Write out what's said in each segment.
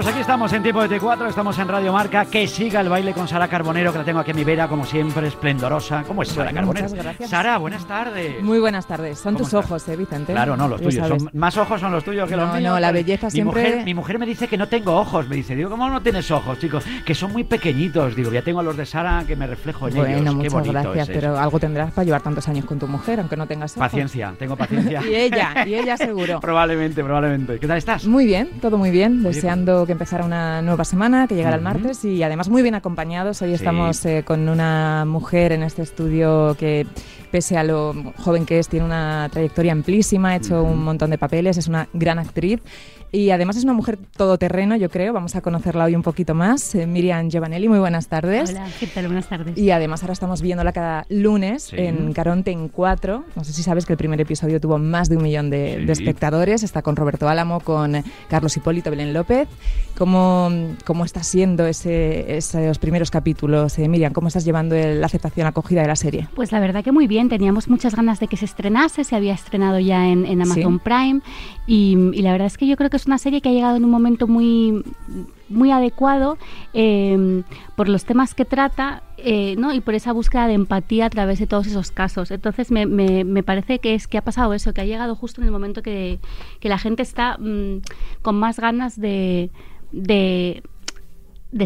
Pues aquí estamos en Tiempo de T4, estamos en Radio Marca. Que siga el baile con Sara Carbonero, que la tengo aquí a mi vera, como siempre, esplendorosa. ¿Cómo es Sara Bueno, Carbonero? muchas gracias. Sara, buenas tardes. Muy buenas tardes. Son ¿Cómo tus estás? ojos, ¿eh, Vicente? Claro, no, los tuyos. Son, más ojos son los tuyos que los míos. no, la belleza mi siempre- Mujer, mi mujer me dice que no tengo ojos. Me dice, digo, ¿cómo no tienes ojos, chicos? Que son muy pequeñitos. Digo, ya tengo a los de Sara que me reflejo en Bueno, ellos. Qué muchas gracias, es pero algo tendrás para llevar tantos años con tu mujer, aunque no tengas ojos. Paciencia, tengo paciencia. Y ella, y ella seguro. probablemente, probablemente. ¿Qué tal estás? Muy bien, todo muy bien, Oye, deseando que empezara una nueva semana, que llegara el Ujú. martes y además muy bien acompañados. Hoy Sí. estamos eh, con una mujer en este estudio que, pese a lo joven que es, tiene una trayectoria amplísima, ha hecho Ujú. un montón de papeles, es una gran actriz y además es una mujer todoterreno, yo creo. Vamos a conocerla hoy un poquito más. Eh, Miriam Giovanelli, muy buenas tardes. Hola, ¿qué tal? Buenas tardes. Y además ahora estamos viéndola cada lunes Sí. en Caronte en 4. No sé si sabes que el primer episodio tuvo más de un millón de, Sí. de espectadores. Está con Roberto Álamo, con Carlos Hipólito, Belén López. ¿Cómo, cómo está siendo ese, esos primeros capítulos? Eh, Miriam, ¿cómo estás llevando el- la aceptación acogida de la serie? Pues la verdad que muy bien, teníamos muchas ganas de que se estrenase, se había estrenado ya en, en Amazon Prime y, y la verdad es que yo creo que es una serie que ha llegado en un momento muy, muy adecuado eh, por los temas que trata eh, ¿no? y por esa búsqueda de empatía a través de todos esos casos. Entonces me, me- parece que es que ha pasado eso, que ha llegado justo en el momento que, que la gente está mm, con más ganas de... de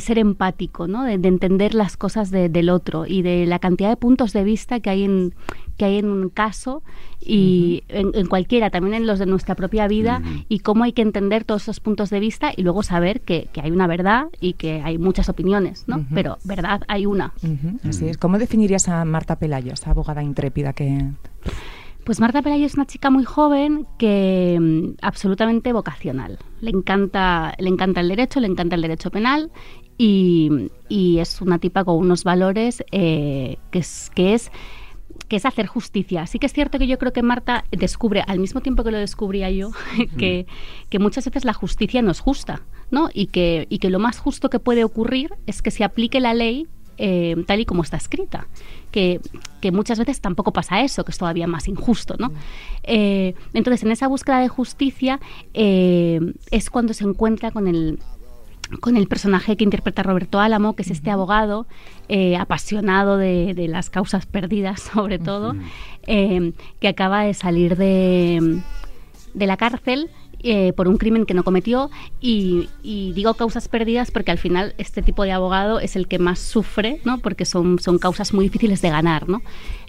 ser empático, ¿no? de, de entender las cosas de- del otro y de la cantidad de puntos de vista que hay en, que hay en un caso y en, en cualquiera, también en los de nuestra propia vida y cómo hay que entender todos esos puntos de vista y luego saber que, que hay una verdad y que hay muchas opiniones, ¿no? Pero verdad hay una. Así es. ¿Cómo definirías a Marta Pelayo, esa abogada intrépida que... Pues Marta Pelayo es una chica muy joven que mm, absolutamente vocacional. Le encanta, le encanta el derecho, le encanta el derecho penal y, y es una tipa con unos valores eh, que es que es que es hacer justicia. Sí que es cierto que yo creo que Marta descubre, al mismo tiempo que lo descubría yo, que, que muchas veces la justicia no es justa, ¿no? Y que, y que lo más justo que puede ocurrir es que se aplique la ley eh, tal y como está escrita. Que, que muchas veces tampoco pasa eso, que es todavía más injusto, ¿no? Eh, entonces, en esa búsqueda de justicia eh, es cuando se encuentra con el, con el personaje que interpreta Roberto Álamo, que es este abogado eh, apasionado de, de las causas perdidas, sobre todo, eh, que acaba de salir de, de la cárcel eh, por un crimen que no cometió y, y digo causas perdidas porque al final este tipo de abogado es el que más sufre, ¿no? porque son, son causas muy difíciles de ganar, ¿no?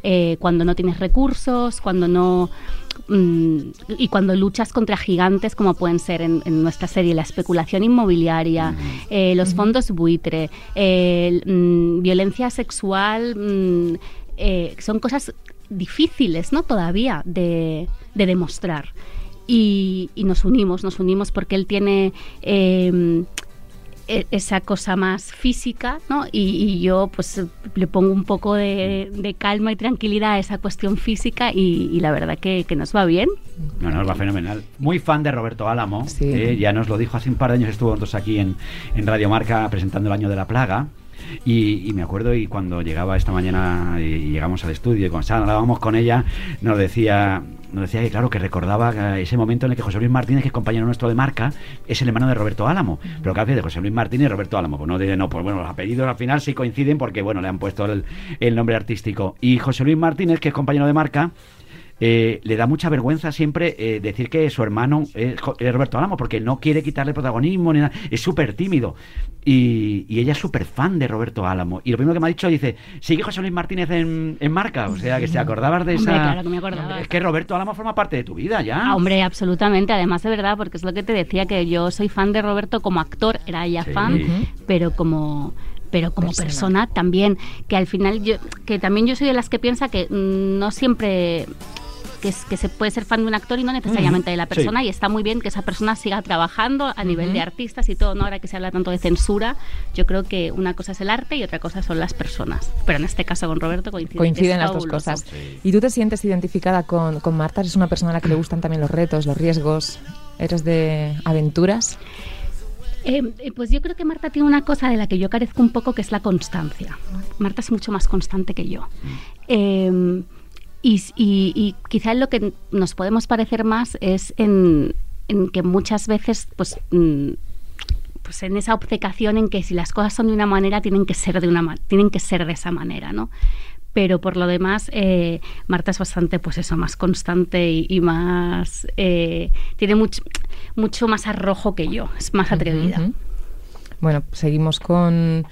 Eh, cuando no tienes recursos, cuando no mm, y cuando luchas contra gigantes como pueden ser en, en nuestra serie la especulación inmobiliaria, eh, los fondos buitre, eh, mm, violencia sexual, mm, eh, son cosas difíciles, ¿no? Todavía de, de demostrar. Y, y nos unimos, nos unimos porque él tiene eh, esa cosa más física, ¿no? Y, y yo pues le pongo un poco de, de calma y tranquilidad a esa cuestión física y, y la verdad que, que nos va bien. No, no, va fenomenal. Muy fan de Roberto Álamo. Sí. eh, ya nos lo dijo hace un par de años, estuvo entonces aquí en, en Radio Marca presentando el año de la plaga. Y, y me acuerdo, y cuando llegaba esta mañana y llegamos al estudio y con Sara hablábamos con ella, nos decía, nos decía que claro, que recordaba ese momento en el que José Luis Martínez, que es compañero nuestro de marca, es el hermano de Roberto Álamo. Pero que hace de José Luis Martínez y Roberto Álamo. Pues no, de- no, pues bueno, los apellidos al final sí coinciden porque bueno, le han puesto el, el nombre artístico. Y José Luis Martínez, que es compañero de marca, eh, le da mucha vergüenza siempre eh, decir que su hermano es, Roberto Álamo, porque no quiere quitarle protagonismo ni nada, es súper tímido. Y, y ella es súper fan de Roberto Álamo. Y lo primero que me ha dicho dice, sigue José Luis Martínez en, en marca, o sea, que se acordabas de Hombre, esa... claro que me acordaba. Es que Roberto Álamo forma parte de tu vida ya. Ah, hombre, absolutamente. Además, de verdad, porque es lo que te decía, que yo soy fan de Roberto como actor, era ya Sí. fan, pero como pero como Persona. persona. también que al final yo que también yo soy de las que piensa que mm, no siempre que, es, que se puede ser fan de un actor y no necesariamente de la Sí. persona y está muy bien que esa persona siga trabajando a nivel de artistas y todo, ¿no? Ahora que se habla tanto de censura, yo creo que una cosa es el arte y otra cosa son las personas. Pero en este caso con Roberto Coinciden es las dos cosas. ¿Y tú te sientes identificada con, con Marta? ¿Eres una persona a la que le gustan también los retos, los riesgos? ¿Eres de aventuras? Eh, eh, pues yo creo que Marta tiene una cosa de la que yo carezco un poco, que es la constancia. Marta es mucho más constante que yo. Eh, y, y- y quizá en lo que nos podemos parecer más es en, en que muchas veces, pues, mm, pues en esa obcecación en que si las cosas son de una manera, tienen que ser de una tienen que ser de esa manera, ¿no? Pero por lo demás, eh, Marta es bastante, pues eso, más constante y, y más eh, tiene mucho, mucho más arrojo que yo, es más atrevida. Bueno, seguimos con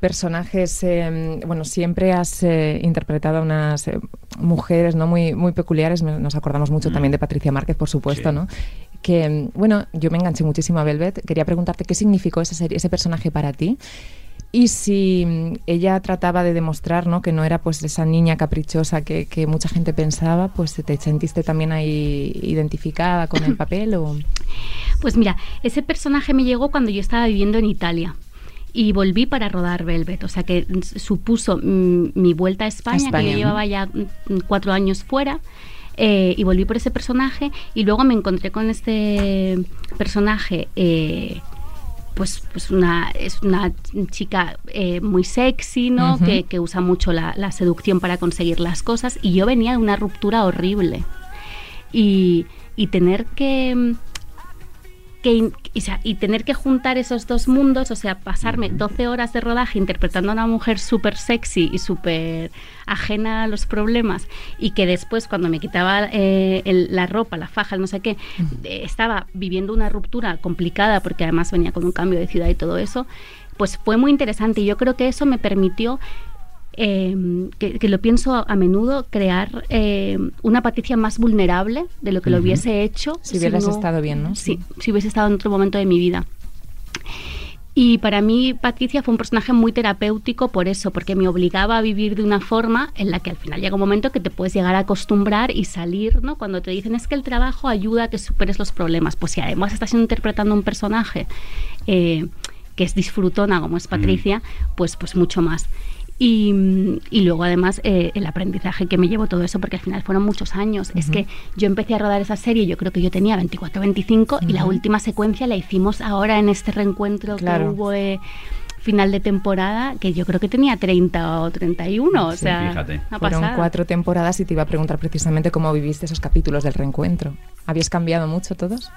personajes. eh, bueno, siempre has eh, interpretado a unas eh, mujeres no muy, muy peculiares. Nos acordamos mucho también de Patricia Márquez, por supuesto, Sí. ¿no? Que, mm, bueno, yo me enganché muchísimo a Velvet. Quería preguntarte qué significó esa serie, ese personaje para ti. Y si mm, ella trataba de demostrar ¿no? que no era pues esa niña caprichosa que, que mucha gente pensaba, pues te sentiste también ahí identificada con el papel o... Pues mira, ese personaje me llegó cuando yo estaba viviendo en Italia. Y volví para rodar Velvet, o sea que supuso mm, mi vuelta a España, España, que yo llevaba ya cuatro años fuera, eh, y volví por ese personaje, y luego me encontré con este personaje, eh, pues, pues una, es una chica eh, muy sexy, ¿no? Que, que usa mucho la, la seducción para conseguir las cosas, y yo venía de una ruptura horrible. Y, y tener que mm, que sea, y tener que juntar esos dos mundos, o sea, pasarme 12 horas de rodaje interpretando a una mujer súper sexy y súper ajena a los problemas y que después cuando me quitaba eh, el- la ropa, la faja, el no sé qué, eh, estaba viviendo una ruptura complicada porque además venía con un cambio de ciudad y todo eso, pues fue muy interesante y yo creo que eso me permitió eh, que, que lo pienso a, a menudo, crear eh, una Patricia más vulnerable de lo que lo hubiese hecho. Si hubieras no- estado bien, ¿no? Sí, si hubiese estado en otro momento de mi vida. Y para mí Patricia fue un personaje muy terapéutico por eso, porque me obligaba a vivir de una forma en la que al final llega un momento que te puedes llegar a acostumbrar y salir, ¿no? Cuando te dicen es que el trabajo ayuda a que superes los problemas, pues si además estás interpretando un personaje eh, que es disfrutona como es Patricia, pues, pues mucho más. Y, y luego además eh, el aprendizaje que me llevó todo eso, porque al final fueron muchos años. Es que yo empecé a rodar esa serie, yo creo que yo tenía 24, 25 y la última secuencia la hicimos ahora en este reencuentro Claro. que hubo de final de temporada, que yo creo que tenía 30 o 31, o Sí, sea, fíjate. Fueron cuatro temporadas y te iba a preguntar precisamente cómo viviste esos capítulos del reencuentro. ¿Habías cambiado mucho todos?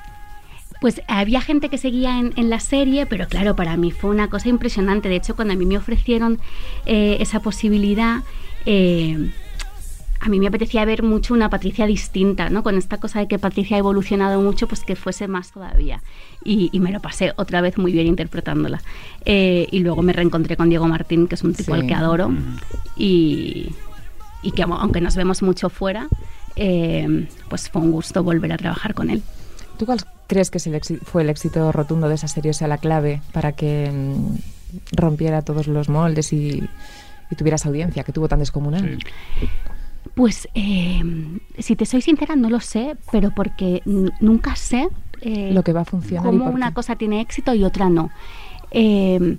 Pues había gente que seguía en, en la serie, pero claro, para mí fue una cosa impresionante. De hecho, cuando a mí me ofrecieron eh, esa posibilidad, eh, a mí me apetecía ver mucho una Patricia distinta, ¿no? Con esta cosa de que Patricia ha evolucionado mucho, pues que fuese más todavía. Y, y me lo pasé otra vez muy bien interpretándola. Eh, y luego me reencontré con Diego Martín, que es un tipo Sí. al que adoro. Y, y que aunque nos vemos mucho fuera, eh, pues fue un gusto volver a trabajar con él. ¿Tú cuál crees que es el éxi- fue el éxito rotundo de esa serie, o sea, la clave para que mm, rompiera todos los moldes y, y tuvieras audiencia, que tuvo tan descomunal? Sí. Pues, eh, si te soy sincera, no lo sé, pero porque nunca sé eh, Lo que va a funcionar y cómo por una qué. cosa tiene éxito y otra no. Eh,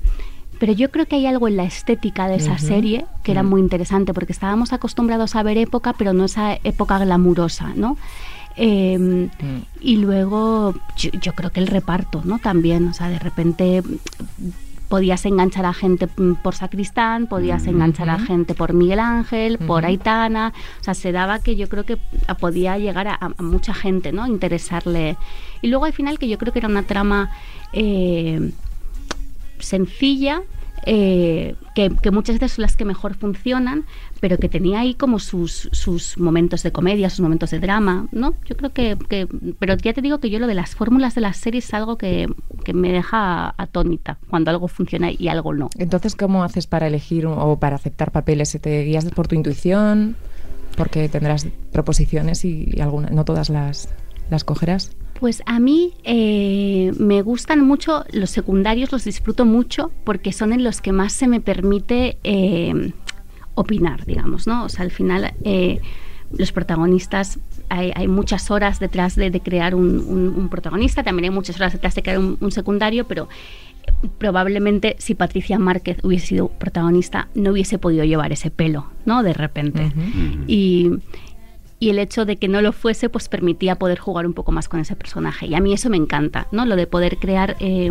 pero yo creo que hay algo en la estética de esa serie que era Mm. muy interesante, porque estábamos acostumbrados a ver época, pero no esa época glamurosa, ¿no? Eh, Mm. y luego yo, yo creo que el reparto, ¿no? También, o sea, de repente mm, podías enganchar a gente mm, por Sacristán, podías enganchar a gente por Miguel Ángel, por. Aitana, o sea, se daba que yo creo que podía llegar a, a mucha gente, ¿no? Interesarle. Y luego al final que yo creo que era una trama eh, sencilla, eh, que, muchas veces son las que mejor funcionan, pero que tenía ahí como sus, sus momentos de comedia, sus momentos de drama, ¿no? Yo creo que, Pero ya te digo que yo lo de las fórmulas de las series es algo que, que me deja atónita cuando algo funciona y algo no. Entonces, ¿cómo haces para elegir o para aceptar papeles? ¿Te guías por tu intuición? Porque tendrás proposiciones y, y no todas las, las cogerás. Pues a mí eh, me gustan mucho los secundarios, los disfruto mucho porque son en los que más se me permite eh, opinar, digamos, ¿no? O sea, al final, eh, los protagonistas, hay, hay muchas horas detrás de, de crear un, un- un protagonista, también hay muchas horas detrás de crear un, un secundario, pero eh, probablemente si Patricia Márquez hubiese sido protagonista no hubiese podido llevar ese pelo, ¿no? De repente. Y, y el hecho de que no lo fuese, pues permitía poder jugar un poco más con ese personaje. Y a mí eso me encanta, ¿no? Lo de poder crear eh,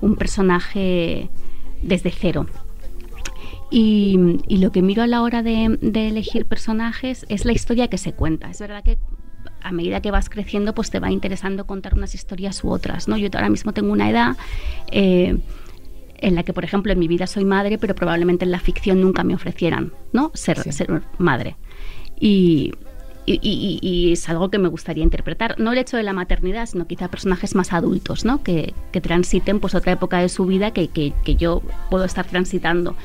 un personaje desde cero. Y, y lo que miro a la hora de, de elegir personajes es la historia que se cuenta. Es verdad que a medida que vas creciendo, pues te va interesando contar unas historias u otras, ¿no? Yo ahora mismo tengo una edad eh, en la que, por ejemplo, en mi vida soy madre, pero probablemente en la ficción nunca me ofrecieran, ¿no? Ser, Sí. ser madre. Y, y, y- es algo que me gustaría interpretar. No el hecho de la maternidad, sino quizá personajes más adultos, ¿no? Que, que transiten pues otra época de su vida que, que- que yo puedo estar transitando.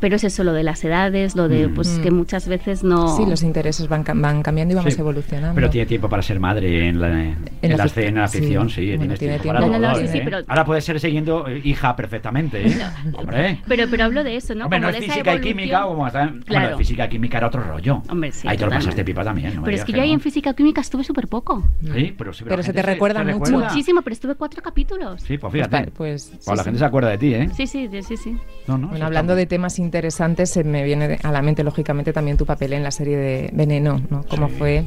Pero es eso, lo de las edades, lo de pues Mm. que muchas veces no... Sí, los intereses van, van cambiando y vamos Sí. evolucionando. Pero tiene tiempo para ser madre en la, en la la en la sí. ficción, sí. Bueno, tiene tiempo para No, no, todo, sí, sí, ¿eh? pero- Ahora puedes ser siguiendo eh, hija perfectamente, ¿eh? Hombre. Pero, pero hablo de eso, ¿no? Hombre, no es de esa física y química, como está. Bueno, Claro. de física y química era otro rollo. Hombre, sí, Ahí te lo pasaste pipa también. no me Pero es que yo ahí en física y química estuve súper poco. Sí, pero, sí, Pero la se te recuerda mucho. Muchísimo, pero estuve cuatro capítulos. Sí, pues Pues fíjate. pues, Pues sí, la sí. gente se acuerda de ti, ¿eh? Sí, sí, sí, sí. sí. No, no, Bueno, hablando de temas interesantes, se me viene a la mente, lógicamente, también tu papel en la serie de Veneno, ¿no? Cómo Sí. fue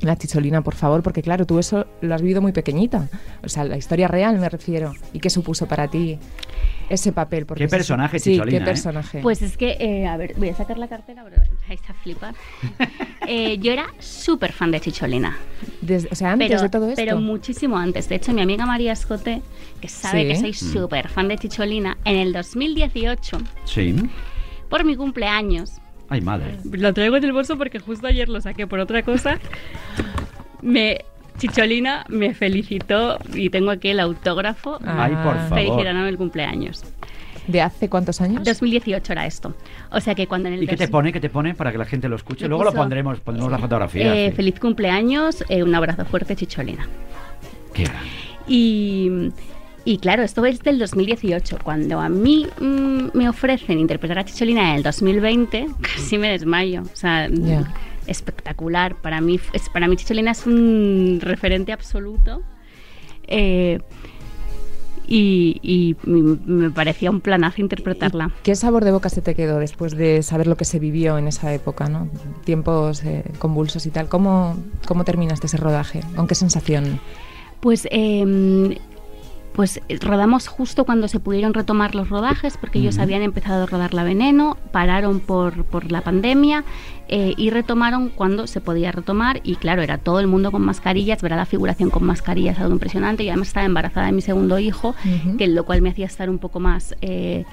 la chicholina, por favor, porque claro, tú eso lo has vivido muy pequeñita. O sea, la historia real me refiero. ¿Y qué supuso para ti ese papel? Porque Qué personaje, Sí, Chicholina, qué ¿eh? personaje. Pues es que, eh, a ver, voy a sacar la cartera, pero vais a flipar. Eh, yo era súper fan de Chicholina. Desde- o sea, antes pero, de todo esto. pero muchísimo antes. De hecho, mi amiga María Escote, que sabe Sí. que soy Mm. súper fan de Chicholina, en el 2018, Sí. Por mi cumpleaños, Ay, madre. lo traigo en el bolso porque justo ayer lo saqué por otra cosa, me... Chicholina me felicitó y tengo aquí el autógrafo Ah. Ay, por favor. felicitándome el cumpleaños. ¿De hace cuántos años? 2018 era esto. O sea que cuando en el ¿Y qué te pone? ¿Qué te pone para que la gente lo escuche? Me Luego lo pondremos, pondremos la fotografía. Eh, sí. Feliz cumpleaños, eh, un abrazo fuerte, Chicholina. Qué grande. Y, y claro, esto es del 2018. Cuando a mí mm, me ofrecen interpretar a Chicholina en el 2020, casi me desmayo. O sea, Ya. espectacular. Para mí, es, para mí Chicholina es un referente absoluto. Eh, y, me parecía un planazo interpretarla. ¿Qué sabor de boca se te quedó después de saber lo que se vivió en esa época, ¿no? Tiempos eh, convulsos y tal. ¿Cómo, ¿Cómo terminaste ese rodaje? ¿Con qué sensación? Pues, eh, pues eh, rodamos justo cuando se pudieron retomar los rodajes, porque ellos habían empezado a rodar La Veneno, pararon por, por la pandemia eh, y retomaron cuando se podía retomar. Y claro, era todo el mundo con mascarillas, ver a la figuración con mascarillas, algo impresionante. Y además estaba embarazada de mi segundo hijo, que lo cual me hacía estar un poco más eh,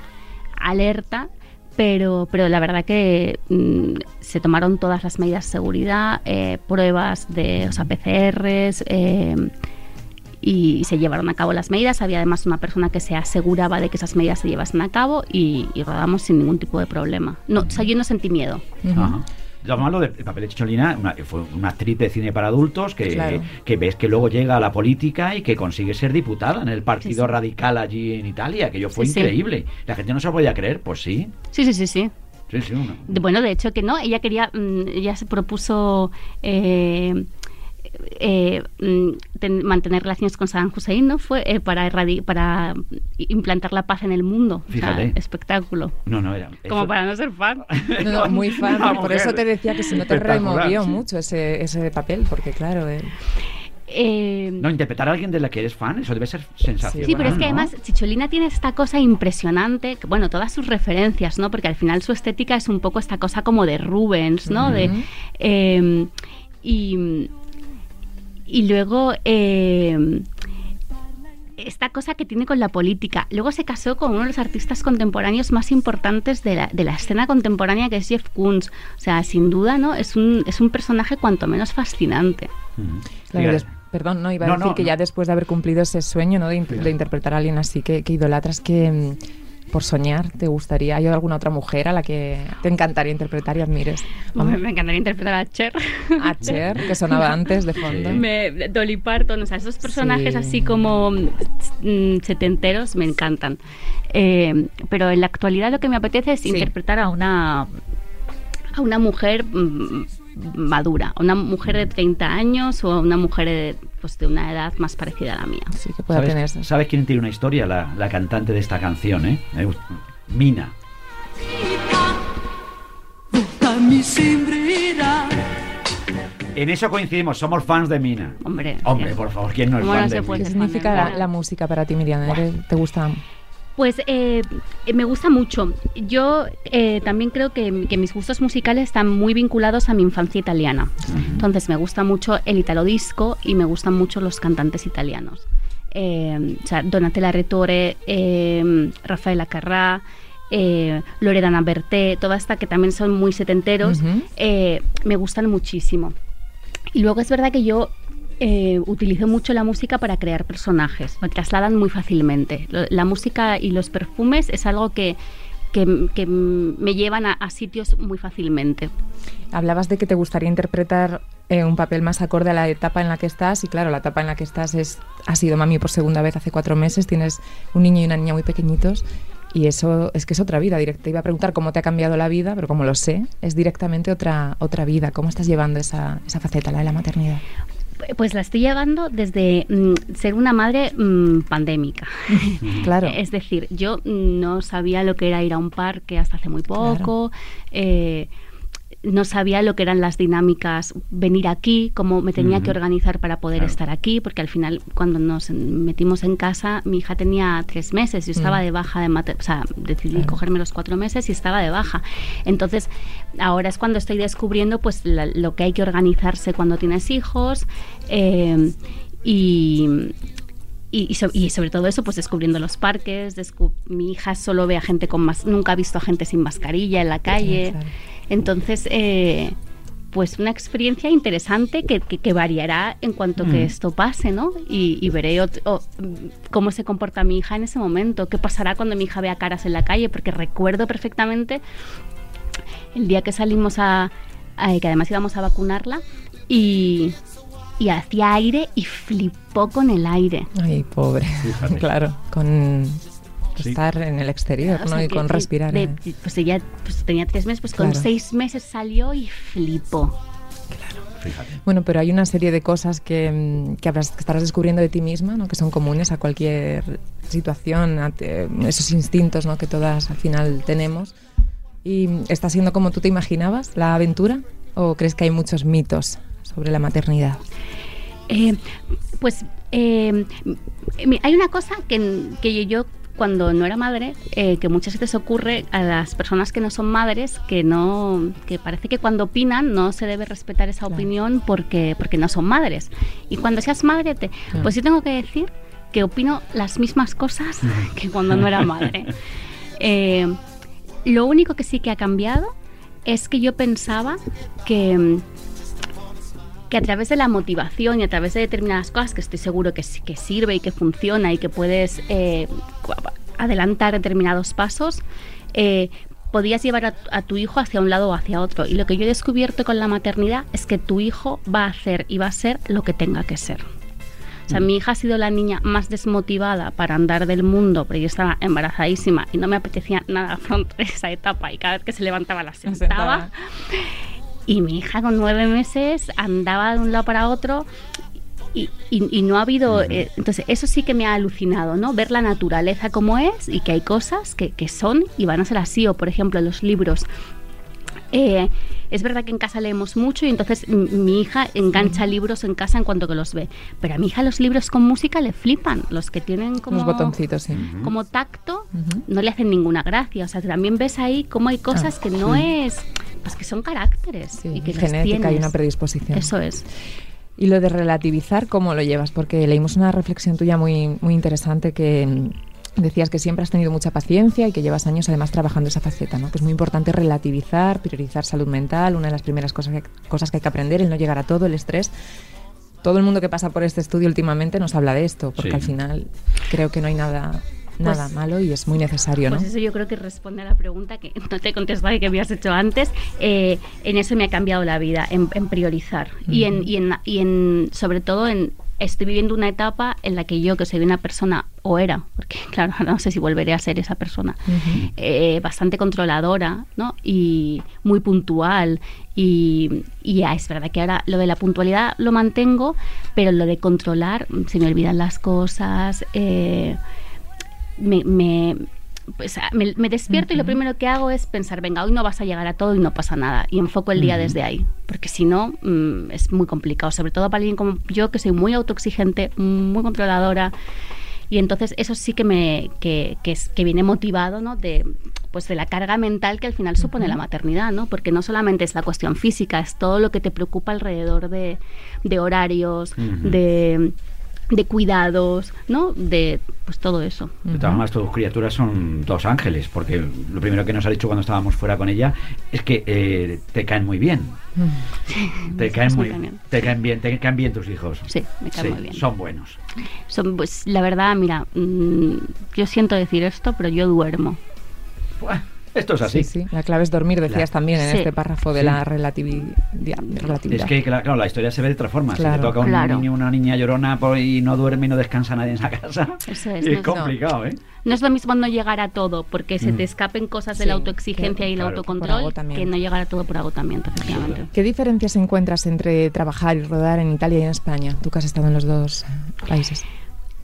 alerta. Pero, pero la verdad que mm, se tomaron todas las medidas de seguridad, eh, pruebas de o sea, PCRs, eh, y se llevaron a cabo las medidas. Había además una persona que se aseguraba de que esas medidas se llevasen a cabo y, y rodamos sin ningún tipo de problema. No, o sea, yo no sentí miedo. Ujú. Ajá. Lo malo del papel de Chicholina una- fue una actriz de cine para adultos que, Claro. que ves que luego llega a la política y que consigue ser diputada en el Partido Sí, sí. Radical allí en Italia, que yo fue Sí, sí. increíble. La gente no se lo podía creer, pues sí. Sí, sí, sí, sí. Sí, sí, una- bueno, de hecho que no, ella quería, mm, ella se propuso eh, eh, mm, ten- mantener relaciones con Saddam Hussein, ¿no? Fue eh, para, erradi- para implantar la paz en el mundo. O sea, Fíjate. espectáculo. No, no era. Como eso- para no ser fan. No, no, muy fan. Por mujer eso te decía que si no te removió sí. mucho ese, ese papel, porque claro, eh, Eh, No, interpretar a alguien de la que eres fan, eso debe ser sensacional. Sí, pero es que ¿no? además Chicholina tiene esta cosa impresionante, que, bueno, todas sus referencias, ¿no? Porque al final su estética es un poco esta cosa como de Rubens, ¿no? De, eh, y, y luego eh, esta cosa que tiene con la política. Luego se casó con uno de los artistas contemporáneos más importantes de la, de la escena contemporánea, que es Jeff Koons. O sea, sin duda, ¿no? Es un, es un personaje cuanto menos fascinante. Des- perdón, no iba a No, decir no, que no. ya después de haber cumplido ese sueño, ¿no? De, in- Sí. de interpretar a alguien así que, que idolatras, que mm, por soñar te gustaría, ¿hay alguna otra mujer a la que te encantaría interpretar y admires? Me, me encantaría interpretar a Cher. A Cher, que sonaba antes de fondo. Sí. Me, Dolly Parton, o sea, esos personajes Sí. así como mm, setenteros me encantan. Eh, pero en la actualidad lo que me apetece es Sí. interpretar a una a una mujer mm, madura, a una mujer de 30 años o a una mujer de, pues, de una edad más parecida a la mía. Sí, que pueda tener. ¿Sabes, ¿Sabes quién tiene una historia? La, la cantante de esta canción, ¿eh? Mina. En eso coincidimos, somos fans de Mina. Hombre, Hombre, por favor, ¿quién no es ¿Cómo fan no de Mina? ¿Qué significa la, la música para ti, Miriam? ¿Eres- ¿Te gusta? Pues eh, eh, me gusta mucho. Yo eh, también creo que, que mis gustos musicales están muy vinculados a mi infancia italiana. Entonces me gusta mucho el italo disco y me gustan mucho los cantantes italianos. Eh, o sea, Donatella Rettore, eh, Rafaela Carrà, eh, Loredana Berté, toda esta que también son muy setenteros, eh, me gustan muchísimo. Y luego es verdad que yo eh, utilizo mucho la música para crear personajes, me trasladan muy fácilmente. La música y los perfumes es algo que, que- que me llevan a, a sitios muy fácilmente. Hablabas de que te gustaría interpretar eh, un papel más acorde a la etapa en la que estás y claro, la etapa en la que estás es has sido mami por segunda vez hace cuatro meses, tienes un niño y una niña muy pequeñitos y eso es que es otra vida. Direct- Te iba a preguntar cómo te ha cambiado la vida, pero como lo sé, es directamente otra otra vida. ¿Cómo estás llevando esa, esa faceta, la de la maternidad? Pues la estoy llevando desde mm, ser una madre mm, pandémica. Claro. Es decir, yo no sabía lo que era ir a un parque hasta hace muy poco. eh, no sabía lo que eran las dinámicas, venir aquí, cómo me tenía que organizar para poder Claro. estar aquí, porque al final cuando nos metimos en casa, mi hija tenía tres meses, yo estaba Mm. de baja de mater o sea, decidí Claro. cogerme los cuatro meses y estaba de baja. Entonces, ahora es cuando estoy descubriendo pues la- lo que hay que organizarse cuando tienes hijos eh, y, y, y so- y sobre todo eso, pues descubriendo los parques, descu- mi hija solo ve a gente con más, nunca ha visto a gente sin mascarilla en la calle. claro. Entonces, eh, pues una experiencia interesante que, que- que variará en cuanto que Mm. esto pase, ¿no? Y, y veré o- mm, cómo se comporta mi hija en ese momento, qué pasará cuando mi hija vea caras en la calle, porque recuerdo perfectamente el día que salimos a, a- que además íbamos a vacunarla y, y hacía aire y flipó con el aire. Ay, pobre. Fíjate. claro, con Sí. estar en el exterior, O ¿no? sea, Y que- con respirar. de- eh. pues ella pues, tenía tres meses, pues con Claro. seis meses salió y flipó. Fíjate. Bueno, pero hay una serie de cosas que, mm, que, habrás- que estarás descubriendo de ti misma, ¿no? que son comunes a cualquier situación, a te- esos instintos ¿no? que todas al final tenemos. ¿Y está siendo como tú te imaginabas la aventura? ¿O crees que hay muchos mitos sobre la maternidad? Eh, pues eh, hay una cosa que, que yo cuando no era madre, eh, que muchas veces ocurre a las personas que no son madres, que no, que parece que cuando opinan no se debe respetar esa Claro. opinión porque, porque no son madres. Y cuando seas madre, te, Claro. pues yo tengo que decir que opino las mismas cosas que cuando no era madre. Eh, lo único que sí que ha cambiado es que yo pensaba que, que a través de la motivación y a través de determinadas cosas que estoy seguro que, que sirve y que funciona y que puedes eh, adelantar determinados pasos, eh, podías llevar a, a tu hijo hacia un lado o hacia otro. Y lo que yo he descubierto con la maternidad es que tu hijo va a hacer y va a ser lo que tenga que ser. O sea, mi hija ha sido la niña más desmotivada para andar del mundo, pero yo estaba embarazadísima y no me apetecía nada afrontar esa etapa y cada vez que se levantaba la sentaba. Y mi hija con nueve meses andaba de un lado para otro y, y- y no ha habido... eh, entonces, eso sí que me ha alucinado, ¿no? Ver la naturaleza como es y que hay cosas que, que son y van a ser así. O, por ejemplo, los libros. Eh, es verdad que en casa leemos mucho y entonces mi hija engancha libros en casa en cuanto que los ve. Pero a mi hija los libros con música le flipan. Los que tienen como Los botoncitos, sí. como tacto, no le hacen ninguna gracia. O sea, también ves ahí cómo hay cosas que no es, pues que son caracteres Sí, y que genética y una predisposición. Eso es. Y lo de relativizar, ¿cómo lo llevas? Porque leímos una reflexión tuya muy, muy interesante que mm, decías que siempre has tenido mucha paciencia y que llevas años además trabajando esa faceta, ¿no? Que es muy importante relativizar, priorizar salud mental, una de las primeras cosas que, cosas que hay que aprender, el no llegar a todo, el estrés. Todo el mundo que pasa por este estudio últimamente nos habla de esto, porque Sí. al final creo que no hay nada, nada Pues- malo y es muy necesario, ¿no? Pues eso yo creo que responde a la pregunta que no te he contestado y que me has hecho antes. Eh, en eso me ha cambiado la vida, en, en priorizar. y, en, y, en, y en, sobre todo, en estoy viviendo una etapa en la que yo, que soy una persona, o era, porque claro, no sé si volveré a ser esa persona, eh, bastante controladora, ¿no? Y muy puntual. Y, y ya, es verdad que ahora lo de la puntualidad lo mantengo, pero lo de controlar, se me olvidan las cosas. eh, me, me- pues, me- me despierto y lo primero que hago es pensar, venga, hoy no vas a llegar a todo y no pasa nada. Y enfoco el día desde ahí. Porque si no, mm, es muy complicado. Sobre todo para alguien como yo, que soy muy autoexigente, muy controladora. Y entonces eso sí que me que, que, es- que viene motivado ¿no? de, pues de la carga mental que al final supone la maternidad, ¿no? Porque no solamente es la cuestión física, es todo lo que te preocupa alrededor de, de horarios, de, de cuidados, ¿no? De pues todo eso. De todas tus criaturas son dos ángeles, porque lo primero que nos ha dicho cuando estábamos fuera con ella es que eh, te caen muy bien. Te caen Sí, muy bien. te caen bien, te caen bien tus hijos. Sí, me caen muy bien. Son buenos. Son, pues la verdad, mira, mm, yo siento decir esto, pero yo duermo. Buah, Esto es así. Sí, sí. La clave es dormir, decías La- también en Sí. este párrafo de Sí. la relatividad. Es que, cla- claro, la historia se ve de otra forma. Si Claro. te toca un Claro. niño una niña llorona por- y no duerme y no descansa nadie en esa casa, Eso es, es no- complicado, ¿eh? No es lo mismo no llegar a todo, porque se Mm. te escapen cosas de la autoexigencia y el autocontrol, que no llegar a todo por agotamiento, efectivamente. ¿Qué diferencias encuentras entre trabajar y rodar en Italia y en España? Tú que has estado en los dos países.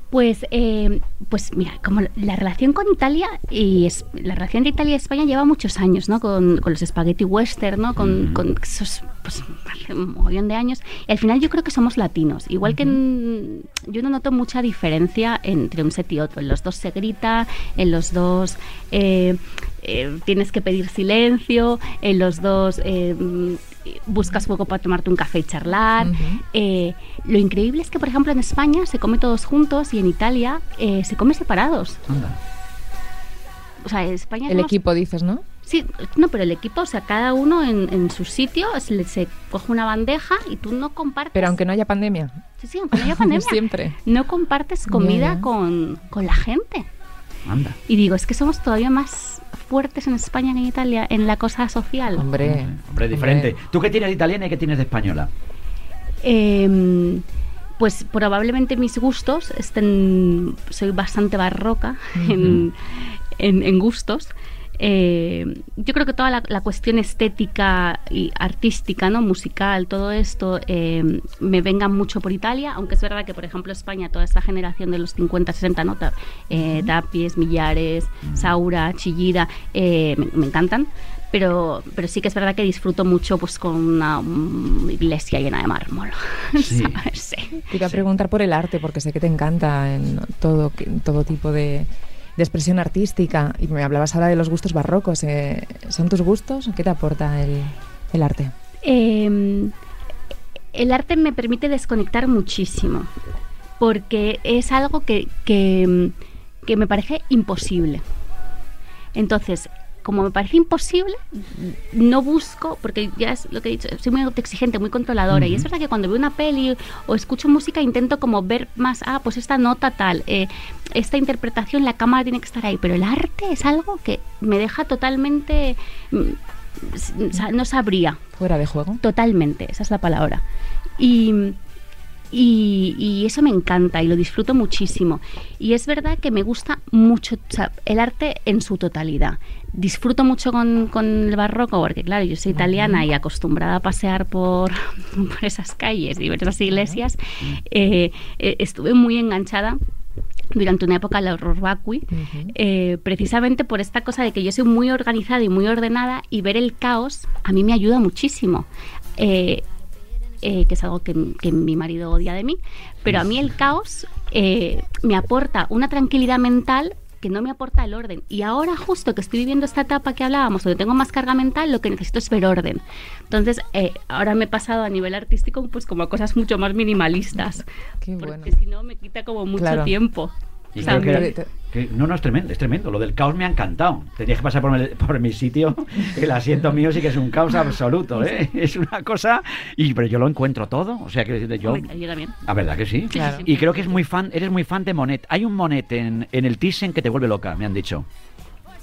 Pues, eh, pues mira, como la relación con Italia y es, la relación de Italia y España lleva muchos años, ¿no? Con, con los spaghetti western, ¿no? Con, Mm. con esos, pues, hace un mogollón de años. Y al final yo creo que somos latinos. Igual que en- yo no noto mucha diferencia entre un set y otro. En los dos se grita, en los dos eh, eh, tienes que pedir silencio, en los dos eh, buscas fuego para tomarte un café y charlar. Eh, lo increíble es que, por ejemplo, en España se come todos juntos y en Italia eh, se come separados. Anda. O sea, en España El equipo, dices, ¿no? Sí, no, pero el equipo, o sea, cada uno en, en su sitio se, se coge una bandeja y tú no compartes. Pero aunque no haya pandemia. Sí, sí, aunque no haya pandemia. Siempre. No compartes comida. Con, con la gente. Anda. Y digo, es que somos todavía más fuertes en España que en Italia en la cosa social. Hombre. Hombre, diferente. ¿Tú qué tienes de italiana y qué tienes de española? Eh, pues probablemente mis gustos estén. Soy bastante barroca en, en- en gustos. Eh, yo creo que toda la, la cuestión estética y artística, ¿no? musical, todo esto, eh, me venga mucho por Italia, aunque es verdad que, por ejemplo, España, toda esta generación de los 50, 60, ¿no? Eh, Tapies, Millares, Saura, Chillida, eh, me, me encantan. Pero, pero sí que es verdad que disfruto mucho pues con una iglesia llena de mármol. Sí. ¿sabes? Sí. Te iba a preguntar por el arte, porque sé que te encanta en todo, todo tipo de, de expresión artística. Y me hablabas ahora de los gustos barrocos. eh, ¿Son tus gustos? ¿Qué te aporta el, el arte? Eh, el arte me permite desconectar muchísimo, porque es algo que, que me parece imposible. Entonces, como me parece imposible, no busco, porque ya es lo que he dicho, soy muy autoexigente, muy controladora, y es verdad que cuando veo una peli o escucho música intento como ver más, ah, pues esta nota tal, eh, esta interpretación, la cámara tiene que estar ahí, pero el arte es algo que me deja totalmente, mm, s- o sea, no sabría, ¿Fuera de juego? Totalmente, esa es la palabra. Y, y, y eso me encanta y lo disfruto muchísimo. Y es verdad que me gusta mucho o sea, el arte en su totalidad. Disfruto mucho con, con el barroco porque, claro, yo soy italiana y acostumbrada a pasear por, por esas calles y ver esas iglesias. Eh, eh, estuve muy enganchada durante una época al horror vacui, Ujú. eh, precisamente por esta cosa de que yo soy muy organizada y muy ordenada y ver el caos a mí me ayuda muchísimo. Eh, eh, que es algo que, que mi marido odia de mí, pero a mí el caos eh, me aporta una tranquilidad mental que no me aporta el orden. Y ahora justo que estoy viviendo esta etapa que hablábamos, donde tengo más carga mental, lo que necesito es ver orden. Entonces, eh, ahora me he pasado a nivel artístico pues como a cosas mucho más minimalistas. Qué porque bueno. si no me quita como mucho Claro. tiempo. Y creo que, me- era- que- no, no, es tremendo, es tremendo. Lo del caos me ha encantado. Tenías que pasar por, mi- por mi sitio. El asiento mío sí que es un caos absoluto, ¿eh? Es una cosa. Y, pero yo lo encuentro todo. O sea, que yo. Yo también. La verdad que sí. Claro. sí, sí. Y creo que es muy fan, eres muy fan de Monet. Hay un Monet en, en el Thyssen que te vuelve loca, me han dicho.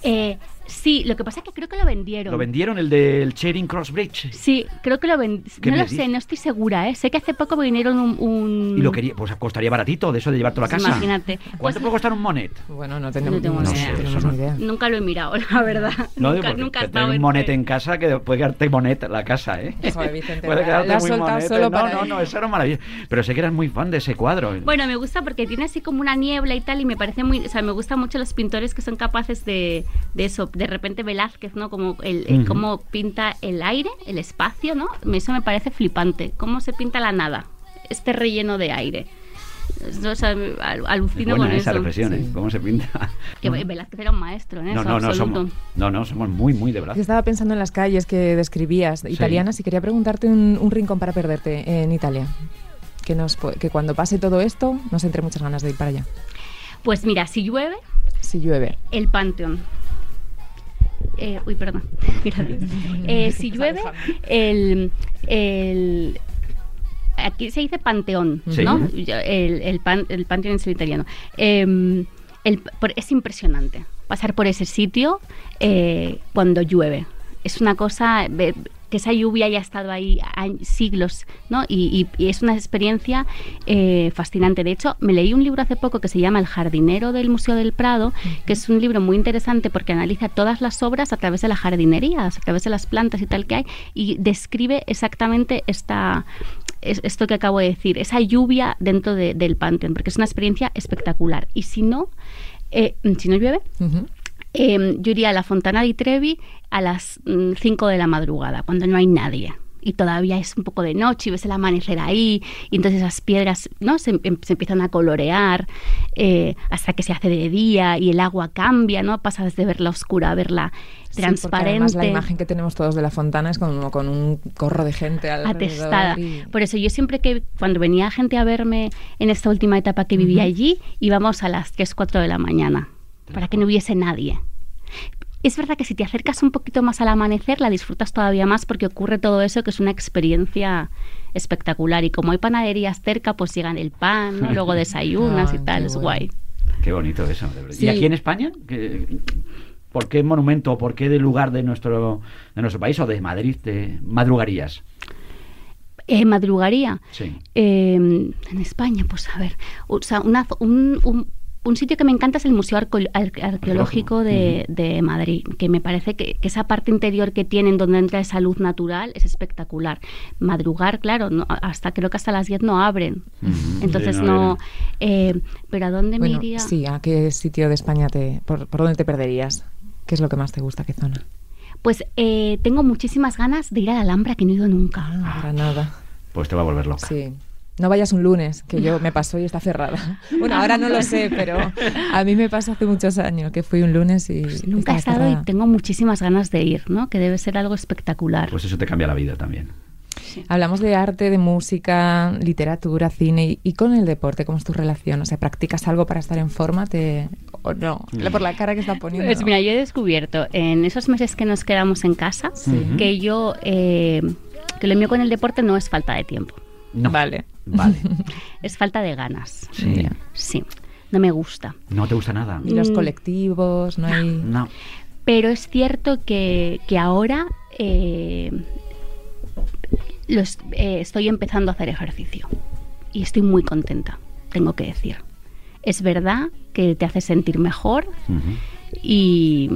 Eh, Sí, lo que pasa es que creo que lo vendieron. ¿Lo vendieron el del Charing Cross Bridge? Sí, creo que lo vendieron. ¿Qué No lo sé, no estoy segura, ¿eh? Sé que hace poco vinieron un... un- Y lo quería, pues costaría baratito de eso de llevártelo a Pues casa. imagínate. ¿Cuánto Pues- puede costar un monet? Bueno, no tenemos, No tengo no ni sé, idea. tenemos Eso ni idea. Nunca lo he mirado, la verdad. No, nunca, porque nunca he estado un monet en casa que puede quedarte monet la casa, ¿eh? Vicente, puede quedarte la muy monete. solo no, para no, él. no, eso era maravilloso. Pero sé que eras muy fan de ese cuadro. Bueno, me gusta porque tiene así como una niebla y tal, y me parece muy. O sea, me gustan mucho los pintores que son capaces de, de eso. De repente Velázquez, ¿no? Como el, cómo pinta el aire, el espacio, ¿no? Eso me parece flipante. Cómo se pinta la nada, este relleno de aire. O sea, Es alucino buena con esa eso. reflexión, ¿eh? Sí. ¿Cómo se pinta? Que Velázquez era un maestro en No, no, no, somos, no, no, somos muy, muy de Yo verdad. estaba pensando en las calles que describías, italianas, y quería preguntarte un, un rincón para perderte en Italia. Que, nos, que cuando pase todo esto nos entre muchas ganas de ir para allá. Pues mira, si llueve, Si llueve. el Panteón. Eh, uy, perdón. Gracias. Eh, si llueve, el, el- Aquí se dice Panteón, Sí. ¿no? El, el, pan- el Panteón en su italiano. Eh, el- por- es impresionante pasar por ese sitio eh, cuando llueve. Es una cosa... que esa lluvia haya estado ahí siglos, ¿no? Y, es una experiencia eh, fascinante. De hecho, me leí un libro hace poco que se llama El jardinero del Museo del Prado, que es un libro muy interesante porque analiza todas las obras a través de la jardinería, a través de las plantas y tal que hay, y describe exactamente esta es- esto que acabo de decir, esa lluvia dentro de- del Panteón, porque es una experiencia espectacular. Y si no, eh, si no llueve. Eh, yo iría a la Fontana di Trevi a las 5 de la madrugada, cuando no hay nadie. Y todavía es un poco de noche y ves el amanecer ahí, y entonces esas piedras ¿no? se, em- se empiezan a colorear eh, hasta que se hace de día y el agua cambia, ¿no? Pasas de verla oscura a verla Sí, transparente. además la imagen que tenemos todos de la fontana es como con un corro de gente alrededor. atestada. y- Por eso yo siempre que cuando venía gente a verme en esta última etapa que vivía allí, íbamos a las 3, 4 de la mañana, para que no hubiese nadie. Es verdad que si te acercas un poquito más al amanecer, la disfrutas todavía más porque ocurre todo eso que es una experiencia espectacular. Y como hay panaderías cerca, pues llegan el pan, ¿no? luego desayunas y Ay, tal, es bueno. guay. Qué bonito eso. de verdad. Sí. ¿Y aquí en España? ¿Qué- ¿Por qué monumento o por qué de lugar de nuestro, de nuestro país o de Madrid te madrugarías? Eh, madrugaría. Sí. Eh, en España, pues a ver, o sea, una un, un- un sitio que me encanta es el Museo Arqueológico de, de Madrid, que me parece que, que esa parte interior que tienen donde entra esa luz natural es espectacular. Madrugar, claro, no- hasta creo que hasta las 10 no abren. Entonces Sí, no... eh, pero ¿a dónde Bueno, me iría? sí, ¿a qué sitio de España te, por, por dónde te perderías? ¿Qué es lo que más te gusta? ¿Qué zona? Pues eh, tengo muchísimas ganas de ir a la Alhambra que no he ido nunca. Ah, Granada. Pues te va a volver loca. Sí. No vayas un lunes, que yo me pasó y está cerrada. Bueno, ahora no lo sé, pero a mí me pasó hace muchos años que fui un lunes y Pues Nunca he estado y tengo muchísimas ganas de ir, ¿no? Que debe ser algo espectacular. Pues eso te cambia la vida también. Hablamos de arte, de música, literatura, cine y, y con el deporte, ¿cómo es tu relación? O sea, ¿practicas algo para estar en forma te, o no? Por la cara que está poniendo. Pues mira, yo he descubierto en esos meses que nos quedamos en casa Sí. que yo, eh, que lo mío con el deporte no es falta de tiempo, No. Vale. Vale. es falta de ganas. Sí. Sí, no me gusta. No te gusta nada. Y los Mm. colectivos, no hay... No. Pero es cierto que, que ahora eh, los- eh, estoy empezando a hacer ejercicio y estoy muy contenta, tengo que decir. Es verdad que te hace sentir mejor y,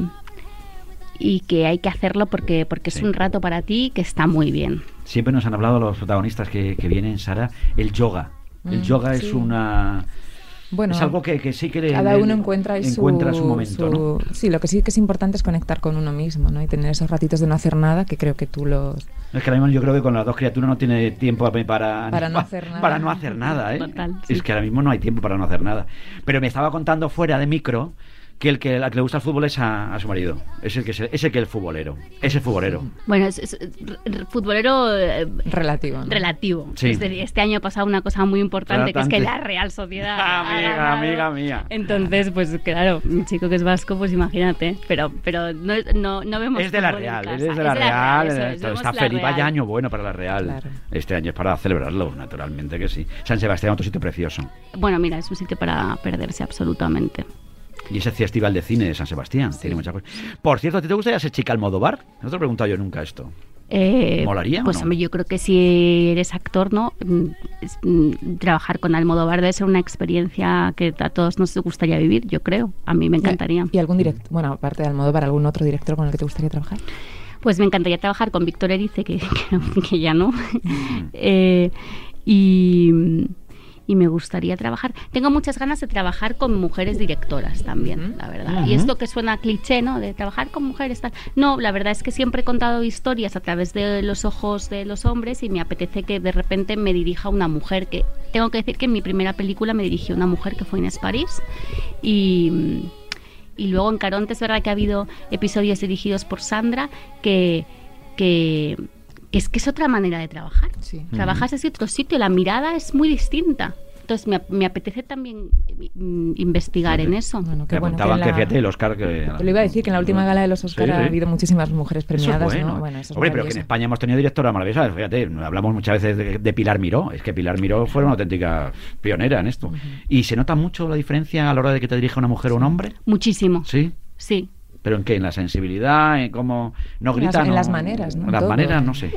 y que hay que hacerlo porque, porque Sí. es un rato para ti que está muy bien. Siempre nos han hablado los protagonistas que, que vienen, Sara, el yoga. El Mm, yoga sí. es una... Bueno, es algo que, que sí que le- cada uno encuentra, su, encuentra su momento, su- ¿no? Sí, lo que sí que es importante es conectar con uno mismo, ¿no? Y tener esos ratitos de no hacer nada que creo que tú los... Es que ahora mismo yo creo que con las dos criaturas no tiene tiempo para, Para no hacer nada. Para no hacer nada, ¿eh? Total, sí. Es que ahora mismo no hay tiempo para no hacer nada. Pero me estaba contando fuera de micro que el que, la que le gusta el fútbol es a, a su marido. Es el que es el, es el que es el futbolero. Es el futbolero. Bueno, es, futbolero eh, Relativo, ¿no? relativo. Sí. Este, este año ha pasado una cosa muy importante, que es que la Real Sociedad... Amiga, amiga mía. Entonces, pues claro, mi chico que es vasco, pues imagínate. Pero, pero no, no, no vemos Es de la Real, es de la Real. eso es, vemos está la feliz, Real. vaya año bueno para la Real. Claro. Este año es para celebrarlo, naturalmente que sí. San Sebastián, otro sitio precioso. Bueno, mira, es un sitio para perderse absolutamente. Y ese festival de cine de San Sebastián. Tiene muchas cosas. Por cierto, ¿a ti te gustaría ser chica Almodóvar? No te he preguntado yo nunca esto. Eh, ¿Molaría o Pues no? hombre, yo creo que si eres actor, ¿no? Mm, mm, trabajar con Almodóvar debe ser una experiencia que a todos nos gustaría vivir, yo creo. A mí me encantaría. ¿Y algún director, bueno, aparte de Almodóvar, algún otro director con el que te gustaría trabajar? Pues me encantaría trabajar con Víctor Erice, que, que, que ya no. Eh, y, y me gustaría trabajar. Tengo muchas ganas de trabajar con mujeres directoras también, la verdad. Y esto que suena cliché, ¿no? De trabajar con mujeres. Tal. No, la verdad es que siempre he contado historias a través de los ojos de los hombres y me apetece que de repente me dirija una mujer. que Tengo que decir que en mi primera película me dirigió una mujer que fue Inés París. Y. Y luego en Caronte es verdad que ha habido episodios dirigidos por Sandra que, que es que es otra manera de trabajar. Sí. Trabajas desde otro sitio, la mirada es muy distinta. Entonces me, me apetece también mm, investigar en eso. Bueno, qué bueno que, la- fíjate, el Oscar que... Te lo iba a decir que en la última gala de los Oscar Sí, ha sí. habido muchísimas mujeres Eso es premiadas, bueno. ¿no? Bueno, eso es Hombre, pero que en. España hemos tenido directoras maravillosas. Fíjate, hablamos muchas veces de, de Pilar Miró. Es que Pilar Miró fue una auténtica pionera en esto. ¿Y se nota mucho la diferencia a la hora de que te dirija una mujer o un hombre? Muchísimo. Sí. Sí. ¿Pero en qué? ¿En la sensibilidad? ¿En cómo no En las- gritan? en o- las maneras, ¿no? En las Todo. maneras, no sé.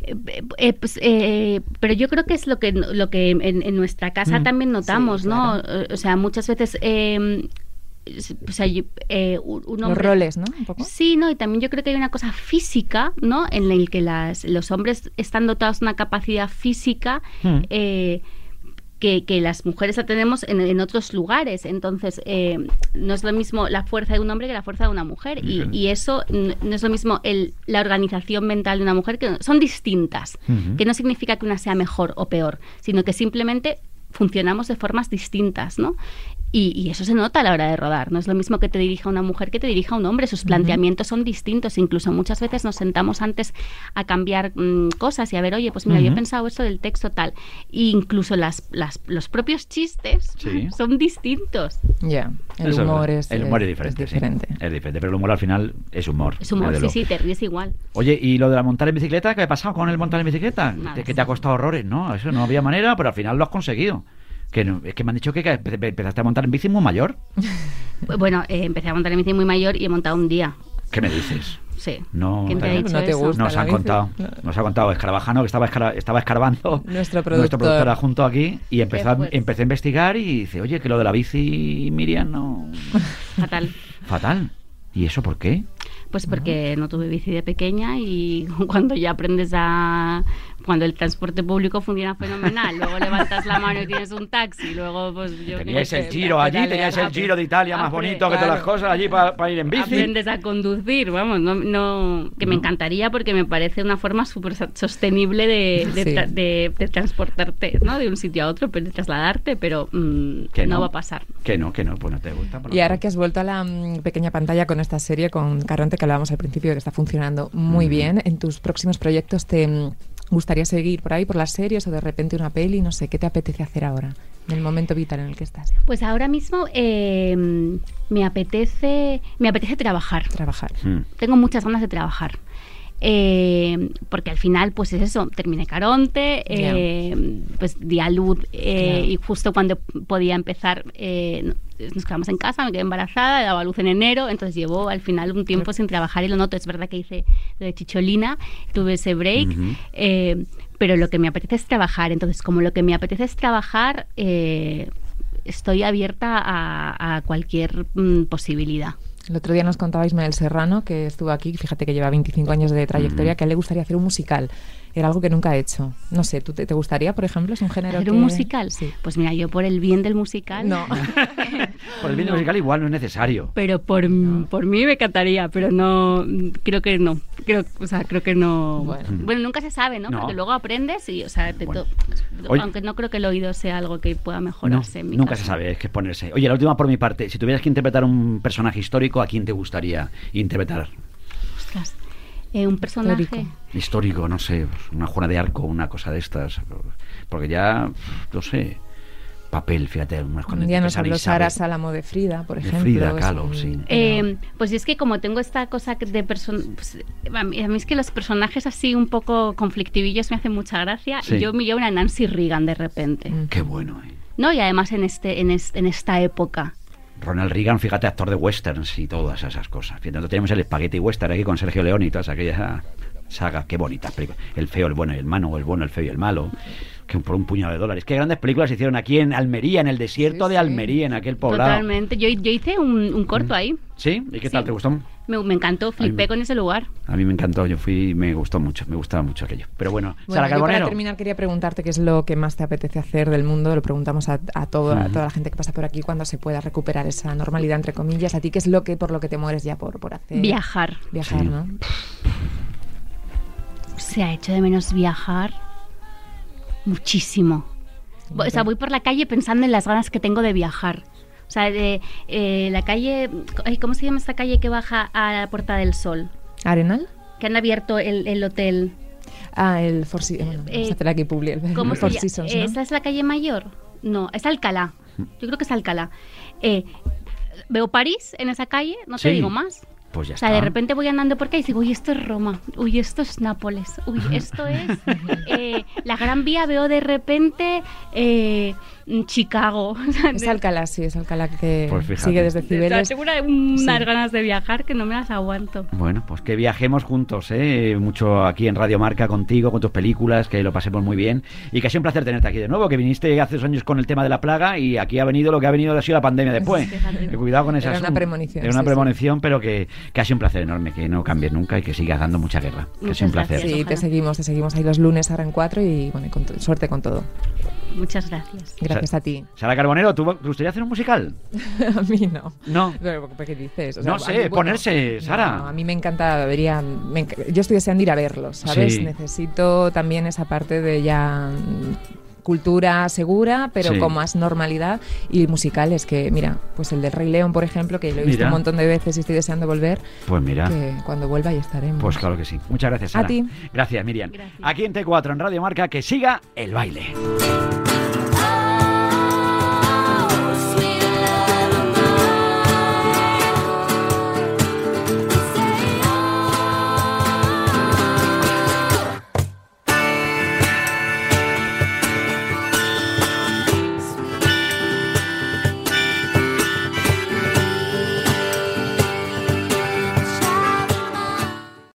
Eh, eh, pues, eh, pero yo creo que es lo que lo que en, en nuestra casa Mm. también notamos, Sí, ¿no? claro. O sea, muchas veces eh, es- o sea, eh, un un Los roles, ¿no? Un poco. Sí, no, y también yo creo que hay una cosa física, ¿no? En el que las, los hombres están dotados de una capacidad física Mm. eh, que, que las mujeres la tenemos en, en otros lugares. Entonces, eh, no es lo mismo la fuerza de un hombre que la fuerza de una mujer. Y, y eso no es lo mismo el, la organización mental de una mujer, que son distintas. Que no significa que una sea mejor o peor, sino que simplemente funcionamos de formas distintas, ¿no? Y, y eso se nota a la hora de rodar. No es lo mismo que te dirija una mujer que te dirija un hombre. Sus planteamientos son distintos. Incluso muchas veces nos sentamos antes a cambiar mm, cosas y a ver, oye, pues mira, yo he pensado esto del texto tal. E incluso las, las, los propios chistes Sí. son distintos. Ya, el Eso humor es, El humor es diferente. sí. Es diferente, pero el humor al final es humor. Es humor, sí, sí, te ríes igual. Oye, ¿y lo de la montar en bicicleta? ¿Qué ha pasado con el montar en bicicleta? Nada. Que te ha costado horrores, ¿no? Eso no había manera, pero al final lo has conseguido. Que no- es que me han dicho que que empe- empezaste a montar en bici muy mayor. Bueno, eh, empecé a montar en bici muy mayor y he montado un día. ¿Qué me dices? Sí. No, ¿Quién te ha no te gusta. Nos han bici. contado, No. nos ha contado Escarabajano que estaba, escara- estaba escarbando Nuestro nuestro productor. productor adjunto aquí y empezó empecé a investigar y dice, oye, que lo de la bici Miriam no... Fatal. Fatal. ¿Y eso por qué? Pues porque no tuve bici de pequeña y cuando ya aprendes a... Cuando el transporte público funciona fenomenal, luego levantas la mano y tienes un taxi, luego pues yo... sé, el giro allí, pedalear teníais el giro de Italia más bonito que todas las cosas allí para ir en bici. Aprendes a conducir, vamos, no, no- que me encantaría porque me parece una forma súper sostenible de, de, Sí. tra- de- de transportarte, ¿no? De un sitio a otro, pero de trasladarte, pero mm, Que no. no. va a pasar. Que no, que no, pues no te gusta. pues Y ahora que has vuelto a la mm, pequeña pantalla con esta serie, con Caronte, que hablábamos al principio, que está funcionando muy bien, en tus próximos proyectos te mm, gustaría seguir por ahí, por las series o de repente una peli, no sé, ¿qué te apetece hacer ahora, en el momento vital en el que estás? Pues ahora mismo eh, me apetece me apetece trabajar. Trabajar. Mm. Tengo muchas ganas de trabajar. Eh, porque al final, pues es eso, terminé Caronte, eh, pues di a luz eh, y justo cuando podía empezar eh, no- nos quedamos en casa, me quedé embarazada, daba luz en enero, entonces llevo al final un tiempo sin trabajar y lo noto. Es verdad que hice lo de Chicholina, tuve ese break, eh, pero lo que me apetece es trabajar. Entonces, como lo que me apetece es trabajar, eh, estoy abierta a, a cualquier mm, posibilidad. El otro día nos contaba Ismael Serrano, que estuvo aquí, fíjate que lleva 25 años de trayectoria, que a él le gustaría hacer un musical. Era algo que nunca ha hecho. No sé, ¿tú te, te gustaría, por ejemplo? ¿Es un género ¿Hacer que- un musical? Sí. Pues mira, yo por el bien del musical. No. Por el vídeo musical igual no es necesario. Pero por, por mí me encantaría, pero no, creo que no. Creo, o sea, creo que no. Bueno. Bueno, nunca se sabe, ¿no? No. Porque luego aprendes y, o sea, te Bueno. to- Oye. aunque no creo que el oído sea algo que pueda No, mejorarse en mi nunca caso. se sabe, es que es ponerse. Oye, la última por mi parte. Si tuvieras que interpretar un personaje histórico, ¿a quién te gustaría interpretar? Ostras. Eh, un personaje. Histórico. Histórico, no sé, una Juana de Arco, una cosa de estas. Porque ya, no sé, papel, fíjate. unas Un cuando día nos habló. Sara Salamo de Frida, por De ejemplo. Frida es Kahlo, un- sí. Eh, pues es que como tengo esta cosa que de person pues, a, mí, a mí es que los personajes así un poco conflictivillos me hacen mucha gracia Sí. y yo me llevo una Nancy Reagan de repente. Mm. Qué bueno, ¿eh? ¿no? Y además en, este, en, es- en esta época. Ronald Reagan, fíjate, actor de westerns y todas esas cosas. Entonces tenemos el espagueti western aquí con Sergio León y todas aquellas sagas. Qué bonitas películas. El feo, el bueno y el malo, el bueno, el feo y el malo. Que por un puñado de dólares. Qué grandes películas se hicieron aquí en Almería, en el desierto Sí, de sí. Almería, en aquel poblado. Totalmente. Yo, yo hice un, un corto ahí. ¿Sí? ¿Y qué tal? Sí. ¿Te gustó? Me, me encantó, flipé me- con ese lugar. A mí me encantó, yo fui, me gustó mucho, me gustaba mucho aquello. Pero bueno, Bueno, Sara yo para terminar quería preguntarte qué es lo que más te apetece hacer del mundo. Lo preguntamos a, a todo- a toda la gente que pasa por aquí cuando se pueda recuperar esa normalidad, entre comillas. ¿A ti qué es lo que por lo que te mueres ya por, por hacer? Viajar. Viajar, Sí. ¿no? Se ha hecho de menos viajar muchísimo. O sea, voy por la calle pensando en las ganas que tengo de viajar. O sea, de, eh, la calle... ay, ¿Cómo se llama esta calle que baja a la Puerta del Sol? ¿Arenal? Que han abierto el, el hotel. Ah, el Four Seasons. Bueno, Eh, vamos a hacer aquí. El ¿Cómo Four se llama? Seasons, ¿no? ¿Esa es la calle mayor? No, es Alcalá. Yo creo que es Alcalá. Eh, veo París en esa calle, no te digo más. Pues ya O sea, está. de repente voy andando por acá y digo, uy, esto es Roma, uy, esto es Nápoles, uy, esto es eh, la Gran Vía, veo de repente eh, Chicago. Es Alcalá, sí, es Alcalá que Pues sigue desde Cibeles. tengo una- unas Sí. ganas de viajar que no me las aguanto. Bueno, pues que viajemos juntos, ¿eh? Mucho aquí en Radio Marca contigo, con tus películas, que lo pasemos muy bien. Y que ha sido un placer tenerte aquí de nuevo, que viniste hace dos años con el tema de la plaga y aquí ha venido lo que ha venido ha sido la pandemia después. Que cuidado con esa Era una premonición, Era una sí, premonición, pero que, que ha sido un placer enorme, que no cambies nunca y que sigas dando mucha guerra. Que ha sido un placer. gracias. Sí, te seguimos, te seguimos ahí los lunes ahora en cuatro y bueno, y con to- suerte con todo. Muchas gracias. Gracias a ti. Sara Carbonero, ¿tú, ¿te gustaría hacer un musical? a mí no. No. Pero, ¿Qué dices? No sé, mí, bueno, ponerse, Sara. no, a mí me encanta, me enc- yo estoy deseando ir a verlos, ¿sabes? Sí. Necesito también esa parte de ya cultura segura, pero Sí. con más normalidad y musicales que, mira, pues el del Rey León, por ejemplo, que lo he visto Mira. un montón de veces y estoy deseando volver, Pues mira. que cuando vuelva ya estaremos. Pues claro que sí. Muchas gracias, A Sara. ti. Gracias, Miriam. Gracias. Aquí en T4, en Radio Marca, que siga el baile.